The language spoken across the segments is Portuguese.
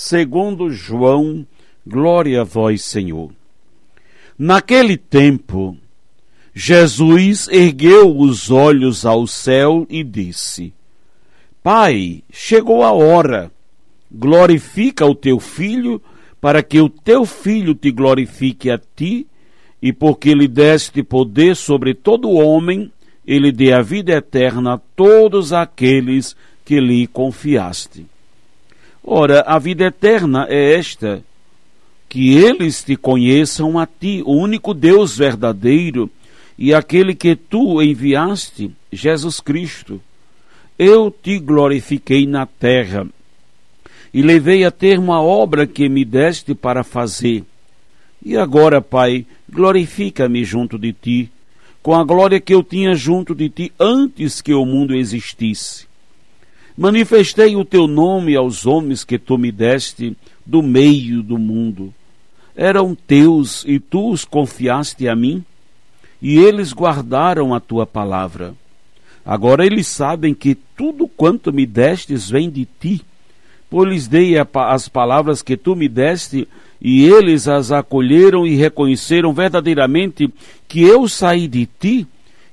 segundo João, glória a vós, Senhor. Naquele tempo, Jesus ergueu os olhos ao céu e disse: Pai, chegou a hora. Glorifica o teu filho, para que o teu filho te glorifique a ti e porque lhe deste poder sobre todo homem, ele dê a vida eterna a todos aqueles que lhe confiaste. Ora, a vida eterna é esta: que eles te conheçam a ti, o único Deus verdadeiro, e aquele que tu enviaste, Jesus Cristo. Eu te glorifiquei na terra, e levei a termo a obra que me deste para fazer. E agora, Pai, glorifica-me junto de ti, com a glória que eu tinha junto de ti antes que o mundo existisse. Manifestei o teu nome aos homens que tu me deste do meio do mundo. Eram teus e tu os confiaste a mim, e eles guardaram a tua palavra. Agora eles sabem que tudo quanto me destes vem de ti, pois lhes dei as palavras que tu me deste e eles as acolheram e reconheceram verdadeiramente que eu saí de ti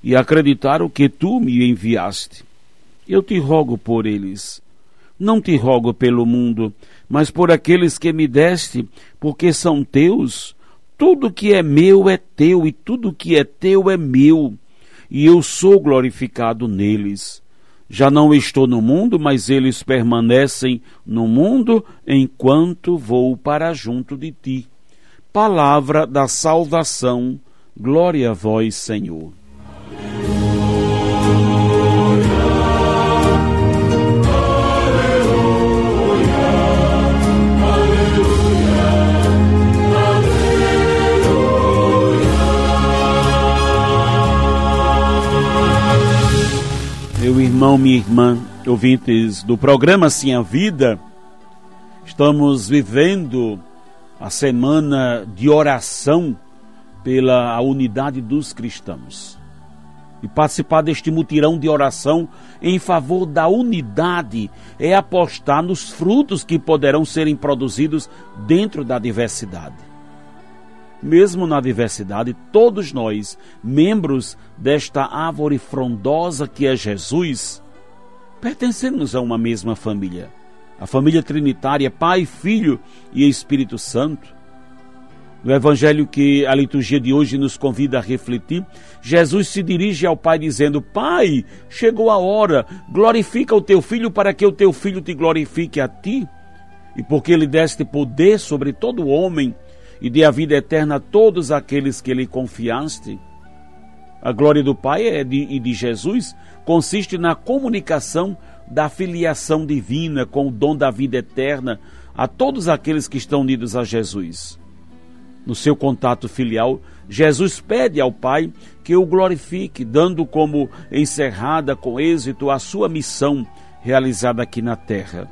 e acreditaram que tu me enviaste. Eu te rogo por eles. Não te rogo pelo mundo, mas por aqueles que me deste, porque são teus. Tudo que é meu é teu, e tudo que é teu é meu, e eu sou glorificado neles. Já não estou no mundo, mas eles permanecem no mundo enquanto vou para junto de ti. Palavra da salvação, glória a vós, Senhor. Irmão, minha irmã, ouvintes do programa Sim a Vida, estamos vivendo a semana de oração pela unidade dos cristãos. E participar deste mutirão de oração em favor da unidade é apostar nos frutos que poderão serem produzidos dentro da diversidade mesmo na diversidade, todos nós, membros desta árvore frondosa que é Jesus, pertencemos a uma mesma família. A família trinitária, Pai, Filho e Espírito Santo. No evangelho que a liturgia de hoje nos convida a refletir, Jesus se dirige ao Pai dizendo: Pai, chegou a hora, glorifica o teu filho para que o teu filho te glorifique a ti. E porque ele deste poder sobre todo homem, e dê a vida eterna a todos aqueles que lhe confiaste. A glória do Pai é e de Jesus consiste na comunicação da filiação divina com o dom da vida eterna a todos aqueles que estão unidos a Jesus. No seu contato filial, Jesus pede ao Pai que o glorifique, dando como encerrada com êxito a sua missão realizada aqui na terra.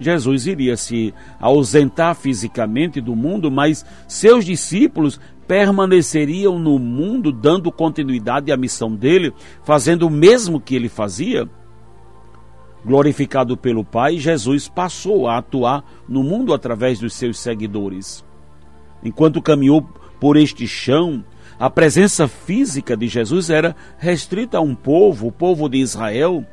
Jesus iria se ausentar fisicamente do mundo, mas seus discípulos permaneceriam no mundo, dando continuidade à missão dele, fazendo o mesmo que ele fazia. Glorificado pelo Pai, Jesus passou a atuar no mundo através dos seus seguidores. Enquanto caminhou por este chão, a presença física de Jesus era restrita a um povo, o povo de Israel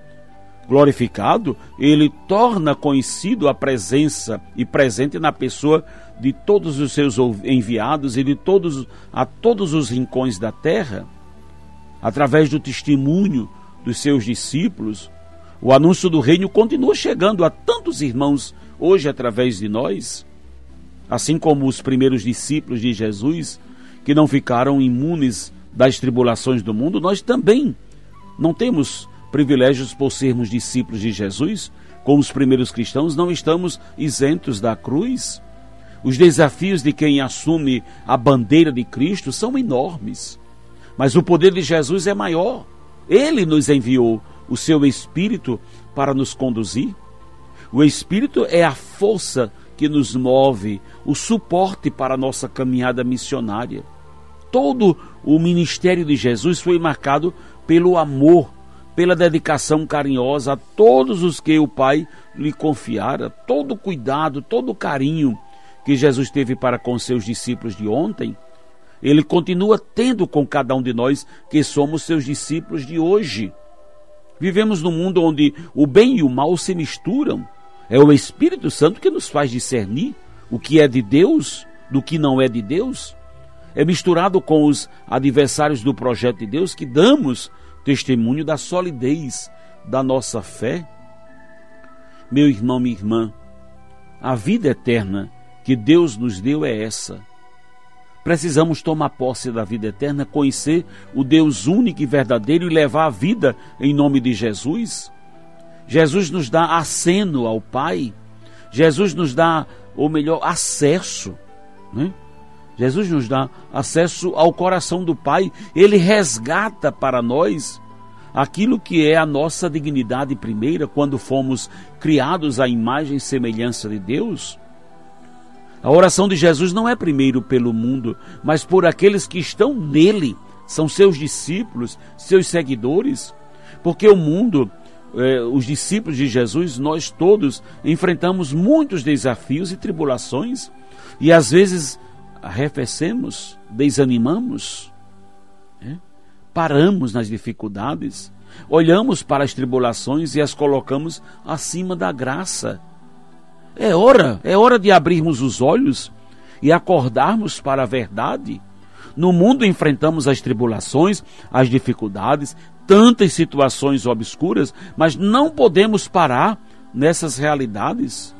glorificado, ele torna conhecido a presença e presente na pessoa de todos os seus enviados e de todos a todos os rincões da terra, através do testemunho dos seus discípulos, o anúncio do reino continua chegando a tantos irmãos hoje através de nós, assim como os primeiros discípulos de Jesus que não ficaram imunes das tribulações do mundo, nós também não temos privilégios por sermos discípulos de Jesus, com os primeiros cristãos, não estamos isentos da cruz. Os desafios de quem assume a bandeira de Cristo são enormes. Mas o poder de Jesus é maior. Ele nos enviou o seu Espírito para nos conduzir. O Espírito é a força que nos move, o suporte para a nossa caminhada missionária. Todo o ministério de Jesus foi marcado pelo amor, pela dedicação carinhosa a todos os que o Pai lhe confiara, todo o cuidado, todo o carinho que Jesus teve para com seus discípulos de ontem, ele continua tendo com cada um de nós que somos seus discípulos de hoje. Vivemos num mundo onde o bem e o mal se misturam. É o Espírito Santo que nos faz discernir o que é de Deus do que não é de Deus. É misturado com os adversários do projeto de Deus que damos testemunho da solidez da nossa fé. Meu irmão, minha irmã, a vida eterna que Deus nos deu é essa. Precisamos tomar posse da vida eterna, conhecer o Deus único e verdadeiro e levar a vida em nome de Jesus. Jesus nos dá aceno ao Pai, Jesus nos dá, ou melhor, acesso. Né? Jesus nos dá acesso ao coração do Pai, ele resgata para nós aquilo que é a nossa dignidade primeira quando fomos criados à imagem e semelhança de Deus. A oração de Jesus não é primeiro pelo mundo, mas por aqueles que estão nele, são seus discípulos, seus seguidores, porque o mundo, eh, os discípulos de Jesus, nós todos enfrentamos muitos desafios e tribulações, e às vezes arrefecemos, desanimamos, né? paramos nas dificuldades, olhamos para as tribulações e as colocamos acima da graça é hora, é hora de abrirmos os olhos e acordarmos para a verdade. No mundo enfrentamos as tribulações, as dificuldades, tantas situações obscuras, mas não podemos parar nessas realidades.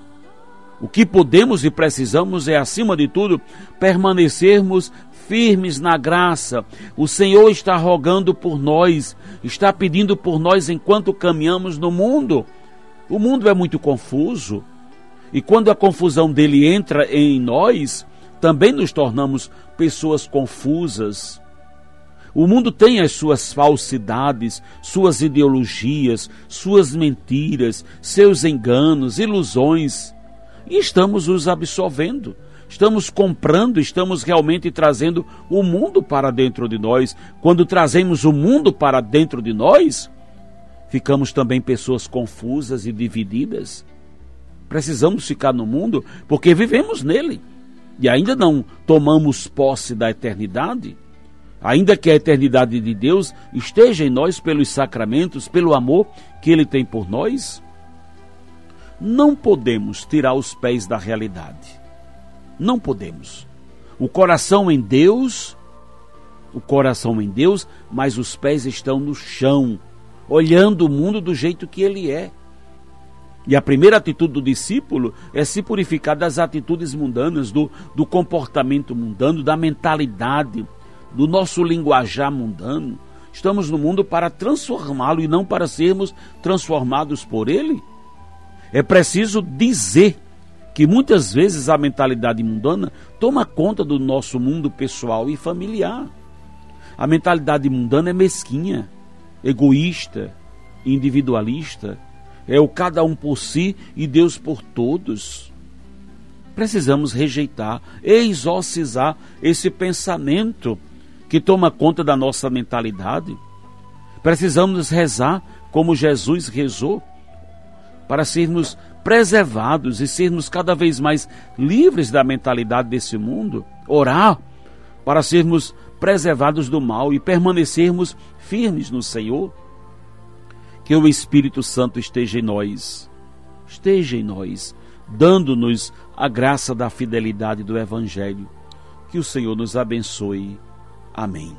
O que podemos e precisamos é, acima de tudo, permanecermos firmes na graça. O Senhor está rogando por nós, está pedindo por nós enquanto caminhamos no mundo. O mundo é muito confuso, e quando a confusão dele entra em nós, também nos tornamos pessoas confusas. O mundo tem as suas falsidades, suas ideologias, suas mentiras, seus enganos, ilusões. E estamos os absorvendo. Estamos comprando, estamos realmente trazendo o mundo para dentro de nós. Quando trazemos o mundo para dentro de nós, ficamos também pessoas confusas e divididas. Precisamos ficar no mundo porque vivemos nele e ainda não tomamos posse da eternidade. Ainda que a eternidade de Deus esteja em nós pelos sacramentos, pelo amor que Ele tem por nós, não podemos tirar os pés da realidade. Não podemos. O coração em Deus, o coração em Deus, mas os pés estão no chão, olhando o mundo do jeito que ele é. E a primeira atitude do discípulo é se purificar das atitudes mundanas, do, do comportamento mundano, da mentalidade, do nosso linguajar mundano. Estamos no mundo para transformá-lo e não para sermos transformados por ele. É preciso dizer que muitas vezes a mentalidade mundana toma conta do nosso mundo pessoal e familiar. A mentalidade mundana é mesquinha, egoísta, individualista é o cada um por si e Deus por todos. Precisamos rejeitar, exorcizar esse pensamento que toma conta da nossa mentalidade. Precisamos rezar como Jesus rezou, para sermos preservados e sermos cada vez mais livres da mentalidade desse mundo. Orar para sermos preservados do mal e permanecermos firmes no Senhor que o Espírito Santo esteja em nós, esteja em nós, dando-nos a graça da fidelidade do Evangelho. Que o Senhor nos abençoe. Amém.